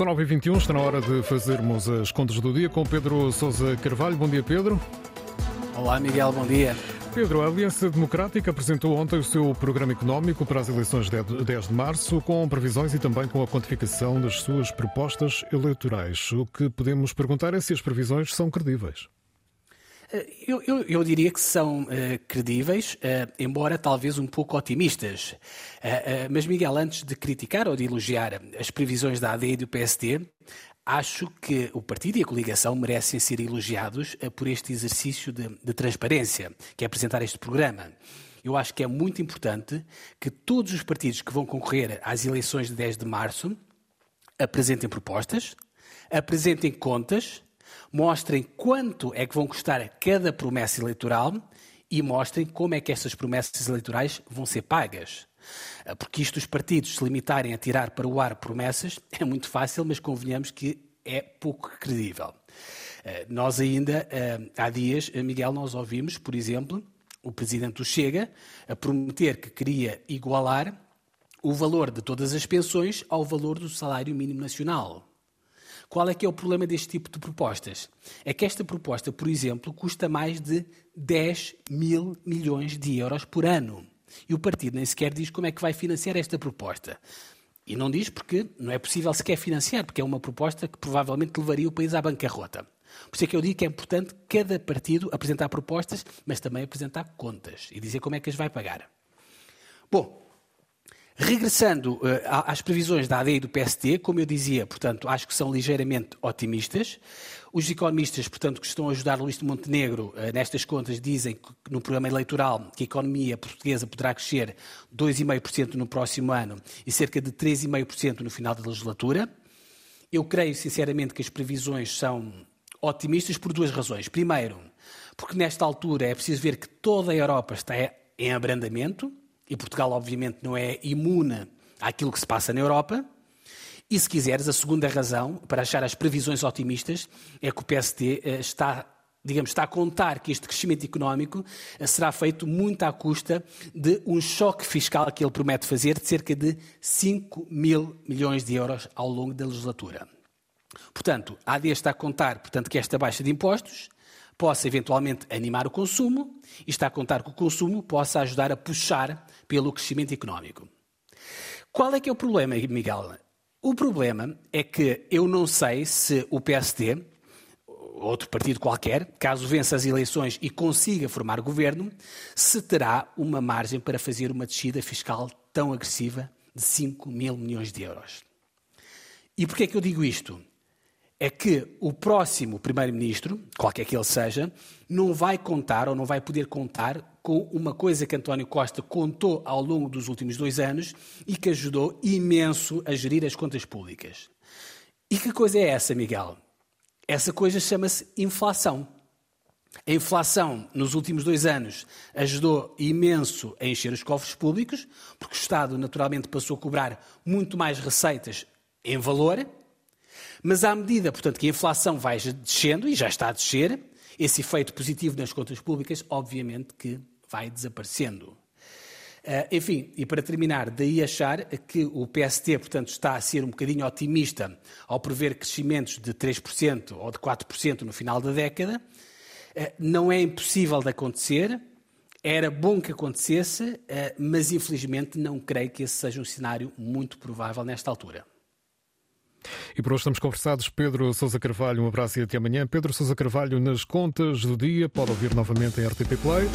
São 9h21, está na hora de fazermos as contas do dia com Pedro Sousa Carvalho. Bom dia, Pedro. Olá, Miguel, bom dia. Pedro, a Aliança Democrática apresentou ontem o seu programa económico para as eleições de 10 de março, com previsões e também com a quantificação das suas propostas eleitorais. O que podemos perguntar é se as previsões são credíveis. Eu, eu, eu, diria que são uh, credíveis, uh, embora talvez um pouco otimistas. Uh, mas, Miguel, antes de criticar ou de elogiar as previsões da AD e do PSD, acho que o partido e a coligação merecem ser elogiados por este exercício de, de transparência, que é apresentar este programa. Eu acho que é muito importante que todos os partidos que vão concorrer às eleições de 10 de março apresentem propostas, apresentem contas mostrem quanto é que vão custar cada promessa eleitoral e mostrem como é que estas promessas eleitorais vão ser pagas. Ah, porque isto, os partidos se limitarem a tirar para o ar promessas, é muito fácil, mas convenhamos que é pouco credível. Ah, nós ainda, ah, há dias, Miguel, nós ouvimos, por exemplo, o presidente do Chega a prometer que queria igualar o valor de todas as pensões ao valor do salário mínimo nacional. Qual é que é o problema deste tipo de propostas? É que esta proposta, por exemplo, custa mais de 10 mil milhões de euros por ano. E o partido nem sequer diz como é que vai financiar esta proposta. E não diz porque não é possível sequer financiar, porque é uma proposta que provavelmente levaria o país à bancarrota. Por isso é que eu digo que é importante cada partido apresentar propostas, mas também apresentar contas e dizer como é que as vai pagar. Bom, Regressando uh, às previsões da AD e do PST, como eu dizia, portanto, acho que são ligeiramente otimistas. Os economistas, portanto, que estão a ajudar Luís de Montenegro uh, nestas contas, dizem que no programa eleitoral que a economia portuguesa poderá crescer 2,5% no próximo ano e cerca de 3,5% no final da legislatura. Eu creio, sinceramente, que as previsões são otimistas por duas razões. Primeiro, porque nesta altura é preciso ver que toda a Europa está em abrandamento, e Portugal, obviamente, não é imune àquilo que se passa na Europa. E, se quiseres, a segunda razão para achar as previsões otimistas é que o PSD eh, está, digamos, está a contar que este crescimento económico eh, será feito muito à custa de um choque fiscal que ele promete fazer de cerca de 5 mil milhões de euros ao longo da legislatura. Portanto, a AD está a contar portanto, que esta baixa de impostos possa eventualmente animar o consumo e está a contar que o consumo possa ajudar a puxar pelo crescimento económico. Qual é que é o problema, Miguel? O problema é que eu não sei se o PSD, outro partido qualquer, caso vença as eleições e consiga formar governo, se terá uma margem para fazer uma descida fiscal tão agressiva de 5 mil milhões de euros. E porquê é que eu digo isto? É que o próximo Primeiro-Ministro, qualquer que ele seja, não vai contar ou não vai poder contar com uma coisa que António Costa contou ao longo dos últimos dois anos e que ajudou imenso a gerir as contas públicas. E que coisa é essa, Miguel? Essa coisa chama-se inflação. A inflação, nos últimos dois anos, ajudou imenso a encher os cofres públicos, porque o Estado, naturalmente, passou a cobrar muito mais receitas em valor mas à medida, portanto, que a inflação vai descendo, e já está a descer, esse efeito positivo nas contas públicas, obviamente que vai desaparecendo. Uh, enfim, e para terminar, daí achar que o PST, portanto, está a ser um bocadinho otimista ao prever crescimentos de 3% ou de 4% no final da década. Uh, não é impossível de acontecer, era bom que acontecesse, uh, mas infelizmente não creio que esse seja um cenário muito provável nesta altura. E por hoje estamos conversados. Pedro Sousa Carvalho, um abraço e até amanhã. Pedro Sousa Carvalho nas contas do dia. Pode ouvir novamente em RTP Play.